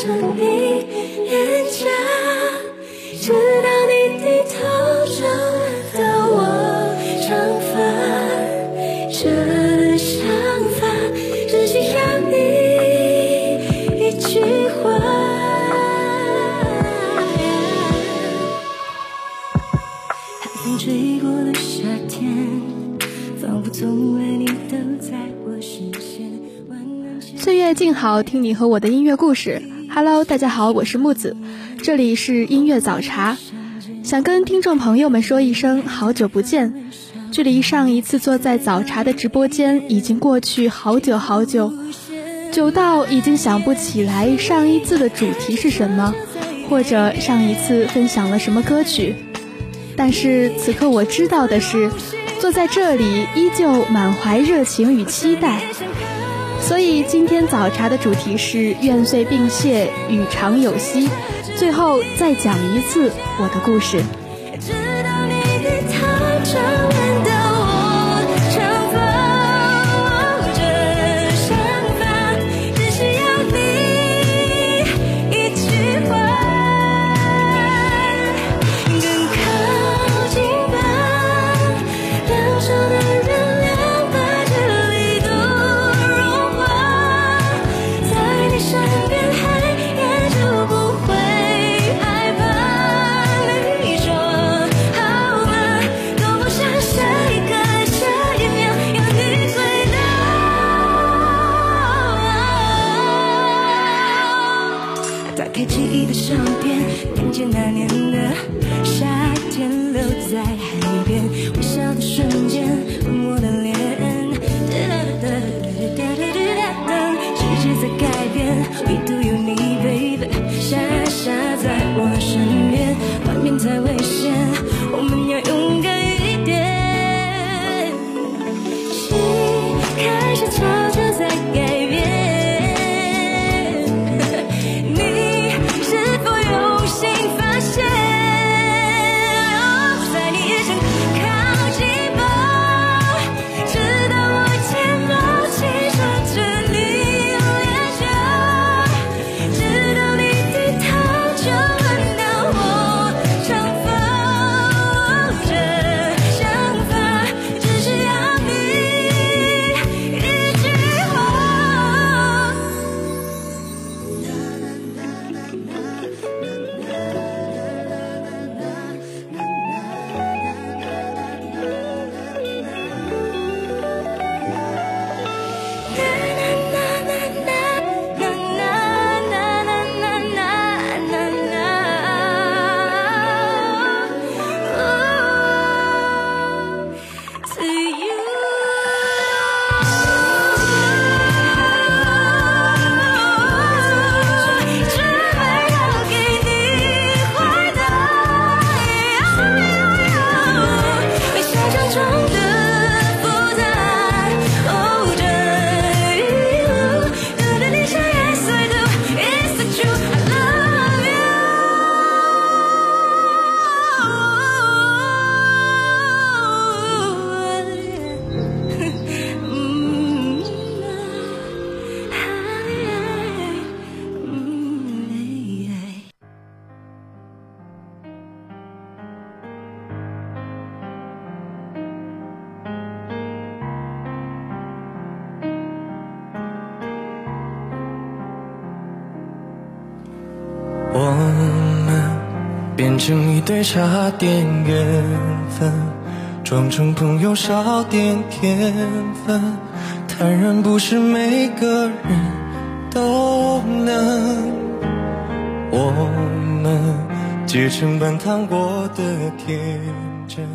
着你脸颊，直到你低头就闻到我长发。这想法只需要你一句话。寒风吹过的夏天。仿佛从未你都在我视线岁月静好，听你和我的音乐故事。Hello，大家好，我是木子，这里是音乐早茶。想跟听众朋友们说一声好久不见，距离上一次坐在早茶的直播间已经过去好久好久，久到已经想不起来上一次的主题是什么，或者上一次分享了什么歌曲。但是此刻我知道的是。坐在这里，依旧满怀热情与期待。所以今天早茶的主题是“愿岁并谢，与常有息”。最后再讲一次我的故事。直对差点缘分，装成朋友少点天分，坦然不是每个人都能。我们结成半糖果的天真，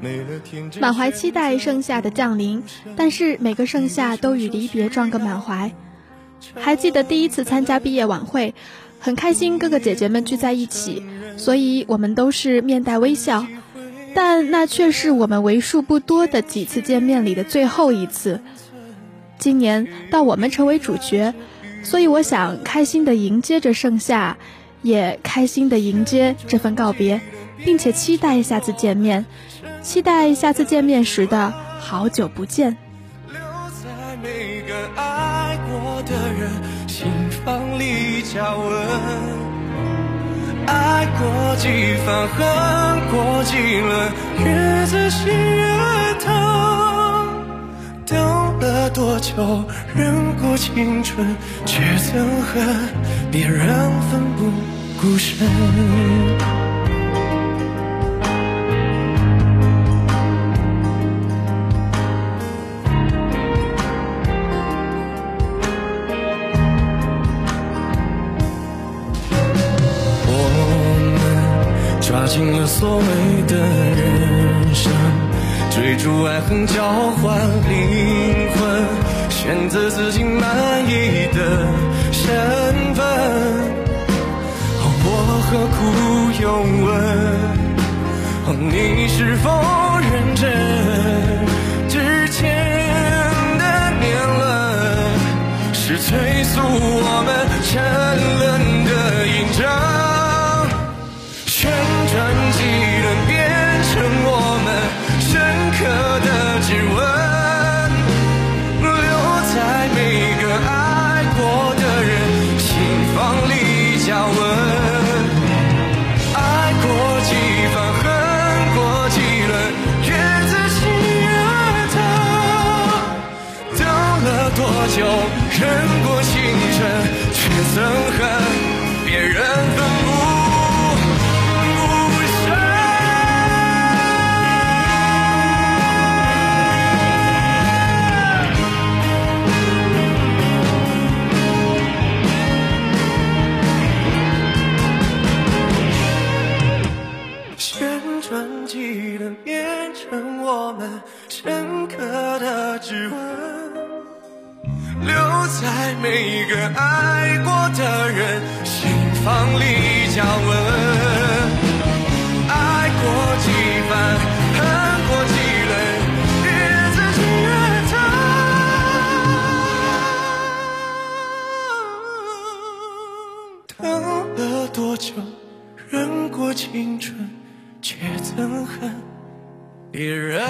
没了天真。满怀期待盛夏的降临，但是每个盛夏都与离别撞个满怀。还记得第一次参加毕业晚会，很开心哥哥姐姐们聚在一起，所以我们都是面带微笑。但那却是我们为数不多的几次见面里的最后一次。今年到我们成为主角，所以我想开心的迎接着盛夏，也开心的迎接这份告别，并且期待下次见面，期待下次见面时的好久不见。房里加温，爱过几番，恨过几轮，越仔细越疼。等了多久，忍过青春，却憎恨别人奋不顾身。了所谓的人生，追逐爱恨交换灵魂，选择自己满意的身份。我何苦用问？你是否认真？之前的年轮是催促我们沉沦的印证。却多久，忍过青春，却憎恨别人。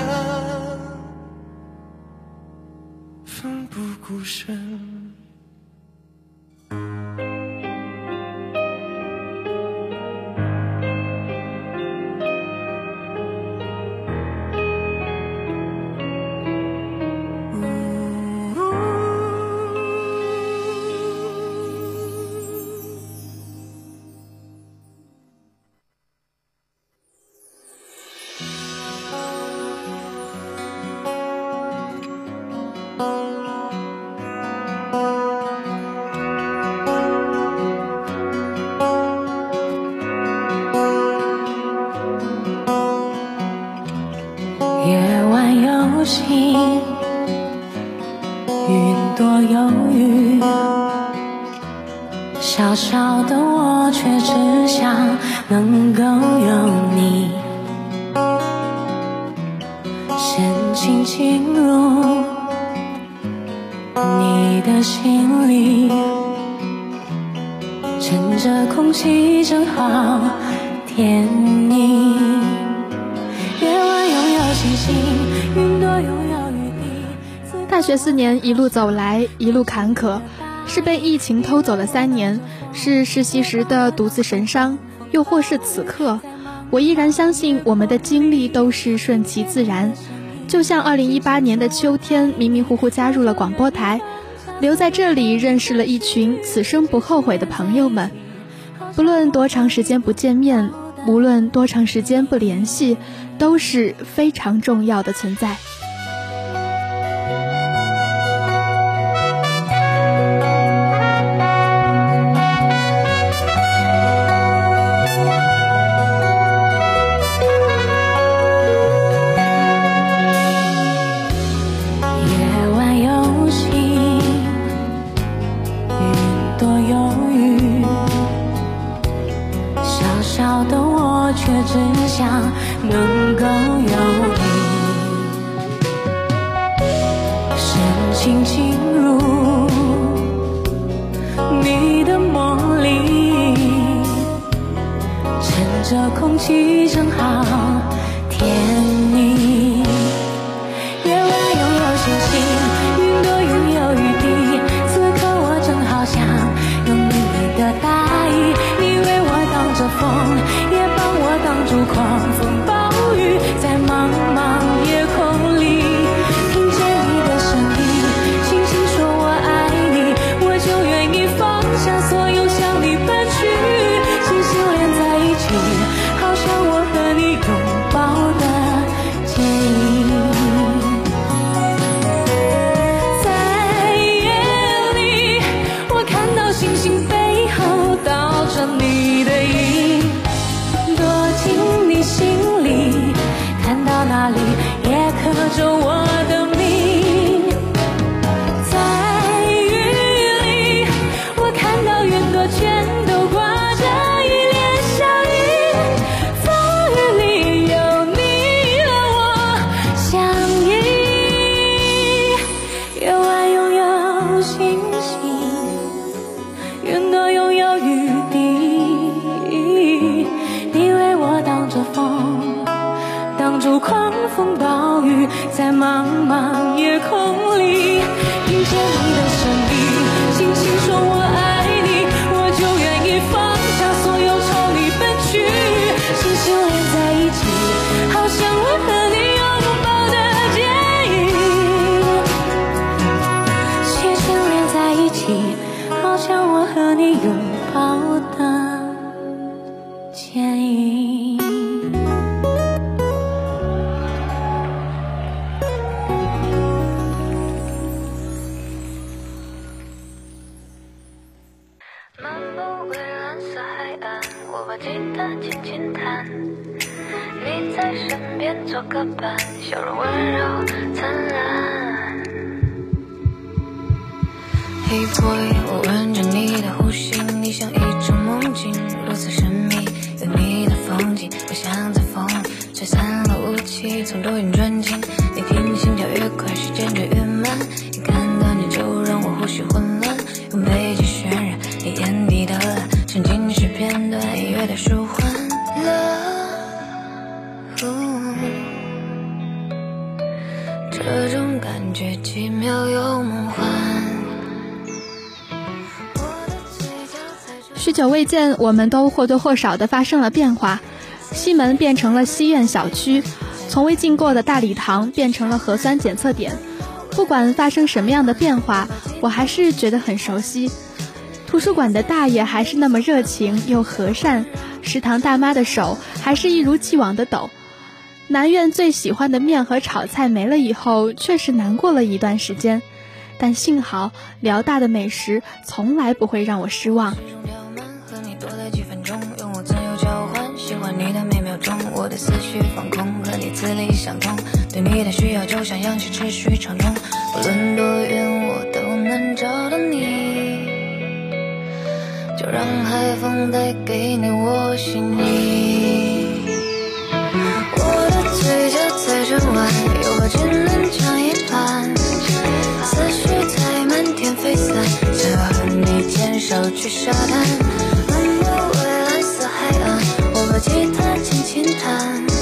奋不顾身。云朵有雨，小小的我却只想能够有你，深情进入你的心里，趁着空气正好甜蜜。夜晚拥有星星，大学四年一路走来，一路坎坷，是被疫情偷走了三年，是实习时的独自神伤，又或是此刻，我依然相信我们的经历都是顺其自然。就像2018年的秋天，迷迷糊糊加入了广播台，留在这里认识了一群此生不后悔的朋友们。不论多长时间不见面，无论多长时间不联系，都是非常重要的存在。烛光住狂风暴雨在茫茫夜空里听见你的声音轻轻说我爱你我就愿意放下所有朝你奔去星星连在一起好像我和你拥抱的剪影星星连在一起好像我和你拥抱。许久未见，我们都或多或少的发生了变化。西门变成了西苑小区，从未进过的大礼堂变成了核酸检测点。不管发生什么样的变化，我还是觉得很熟悉。图书馆的大爷还是那么热情又和善，食堂大妈的手还是一如既往的抖。南苑最喜欢的面和炒菜没了以后，确实难过了一段时间。但幸好辽大的美食从来不会让我失望。我的思绪放空，和你字里相通，对你的需要就像氧气持续畅通，不论多远我都能找到你。就让海风带给你我心意。我的嘴角在转弯，诱惑只能尝一半，思绪在满天飞散，想要和你牵手去沙滩，吉他轻轻弹。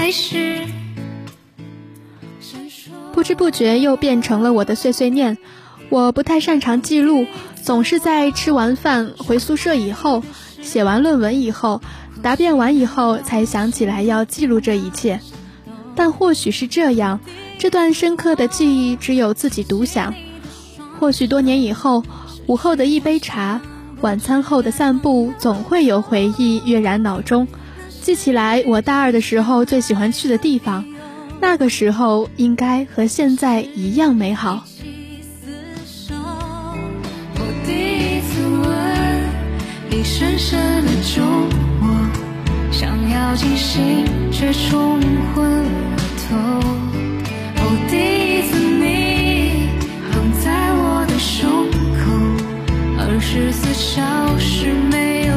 开始。不知不觉又变成了我的碎碎念。我不太擅长记录，总是在吃完饭回宿舍以后，写完论文以后，答辩完以后才想起来要记录这一切。但或许是这样，这段深刻的记忆只有自己独享。或许多年以后，午后的一杯茶，晚餐后的散步，总会有回忆跃然脑中，记起来我大二的时候最喜欢去的地方。那个时候应该和现在一样美好。第一次吻你深深的揪我，想要清醒却冲昏了头。哦，第一次你躺在我的胸口，二十四小时没有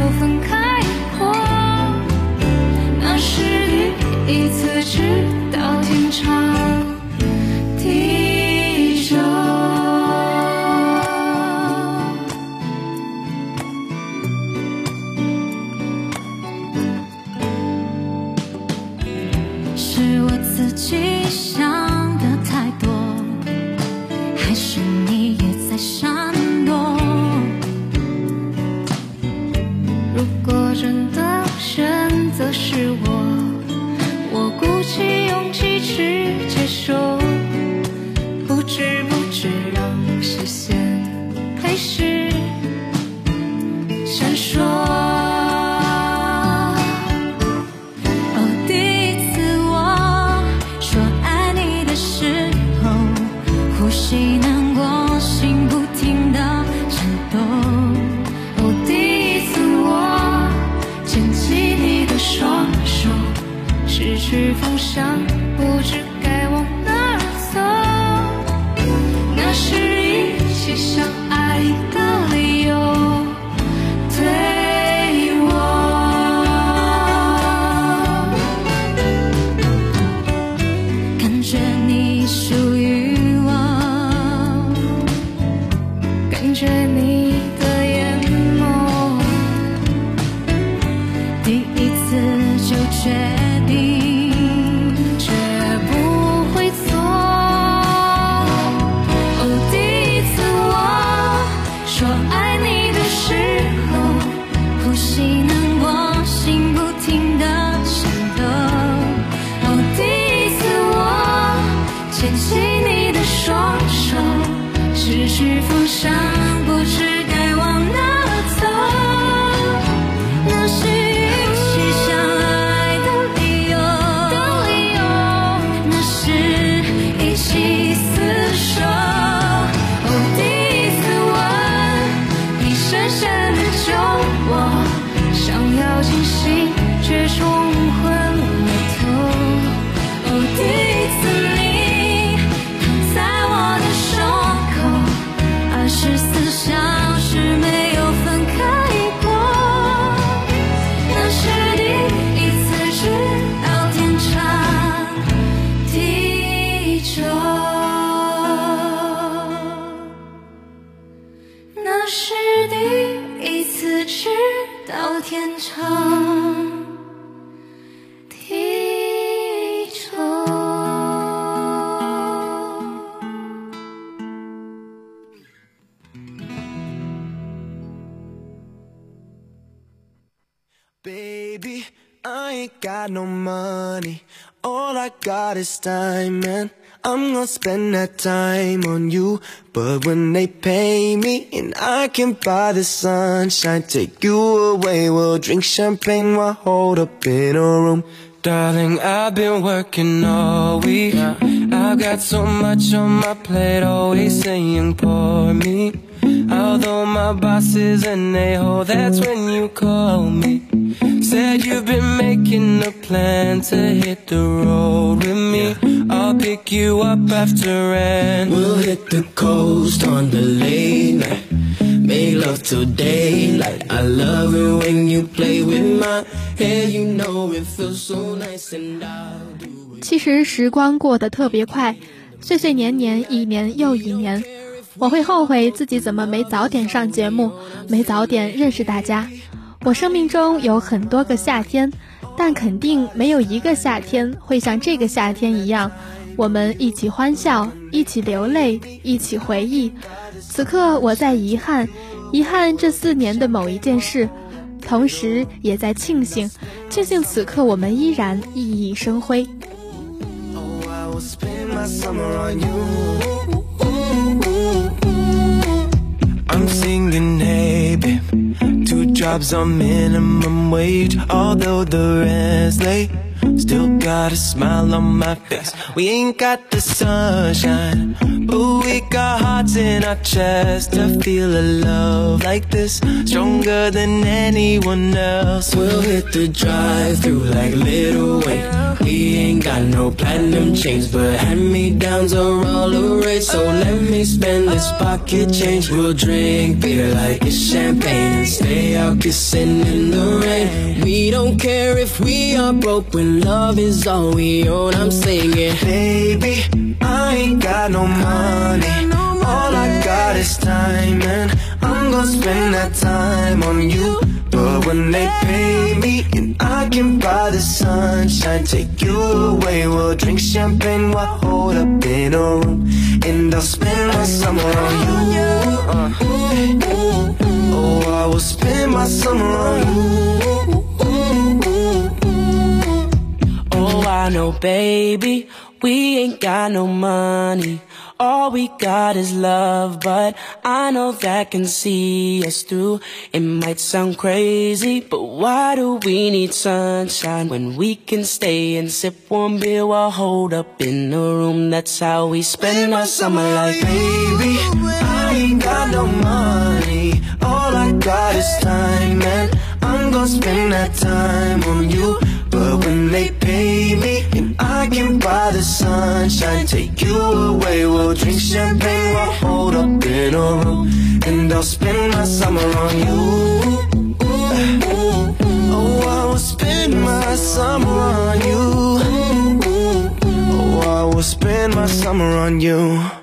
你的双手，失去方向，不知 got no money. All I got is time, and I'm gonna spend that time on you. But when they pay me, and I can buy the sunshine, take you away, we'll drink champagne while hold up in a room. Darling, I've been working all week. I've got so much on my plate, always saying, pour me. Although my boss is an a-hole, that's when you call me. Said you've been making a plan to hit the road with me. I'll pick you up after and We'll hit the coast on the late night. Make love till daylight. I love it when you play with my hair. You know it feels so nice and I'll do it. 其实时光过得特别快，岁岁年年，一年又一年。 我会后悔自己怎么没早点上节目，没早点认识大家。我生命中有很多个夏天，但肯定没有一个夏天会像这个夏天一样，我们一起欢笑，一起流泪，一起回忆。此刻我在遗憾，遗憾这四年的某一件事，同时也在庆幸，庆幸此刻我们依然熠熠生辉。Oh, I will spend my summer on you. I'm singing, hey, babe. Two jobs on minimum wage, although the rent's late. Still got a smile on my face. We ain't got the sunshine, but we got hearts in our chest to feel a love like this, stronger than anyone else. We'll hit the drive through like Little Wayne. We ain't got no platinum chains, but hand me downs are all rage. So let me spend this pocket change. We'll drink beer like it's champagne and stay out kissing in the rain. We don't care if we are broke when love is all we own. I'm singing. Baby, I ain't got no money. All I got is time, and gonna spend that time on you. But when they pay me, and I can buy the sunshine, take you away. We'll drink champagne while hold up in a room, and I'll spend my summer on you. Uh, oh, I will spend my summer on you. Oh, I know, baby, we ain't got no money. All we got is love, but I know that can see us through. It might sound crazy, but why do we need sunshine when we can stay and sip warm beer while hold up in a room? That's how we spend our summer like baby. I ain't got no money. All I got is time, and I'm gonna spend that time on you. But when they pay me, and I can buy the sunshine, take you away. We'll drink champagne while hold up in a room, and I'll spend my summer on you. Oh, I will spend my summer on you. Oh, I will spend my summer on you.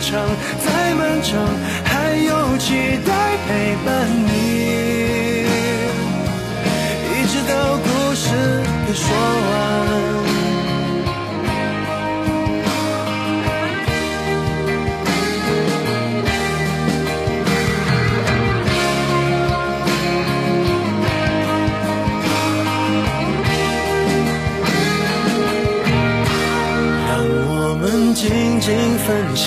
长，再漫长，还有期待陪伴你，一直到故事的说完。让我们静静分享，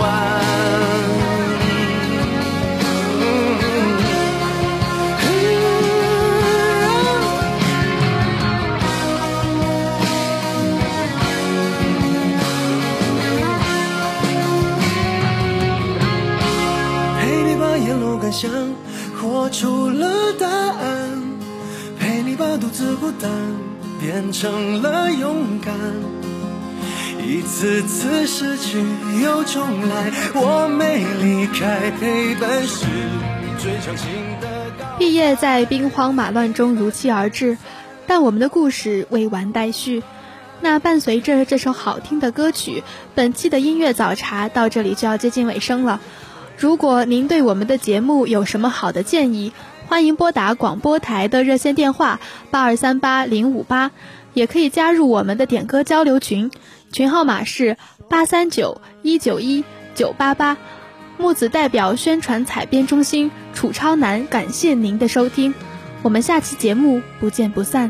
想活出了答案，陪你把独自孤单变成了勇敢。一次次失去又重来，我没离开，陪伴是最长情的告白。毕业在兵荒马乱中如期而至，但我们的故事未完待续。那伴随着这首好听的歌曲，本期的音乐早茶到这里就要接近尾声了。如果您对我们的节目有什么好的建议，欢迎拨打广播台的热线电话八二三八零五八，也可以加入我们的点歌交流群，群号码是八三九一九一九八八。木子代表宣传采编中心楚超南，感谢您的收听，我们下期节目不见不散。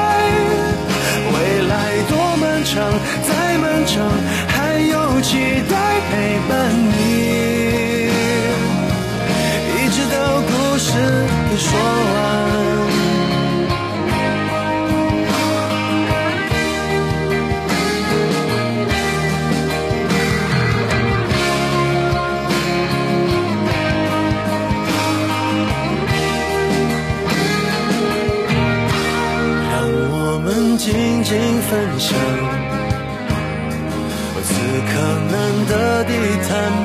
再漫长，还有期待陪伴你，一直到故事给说完。让我们静静分享冷冷的地毯。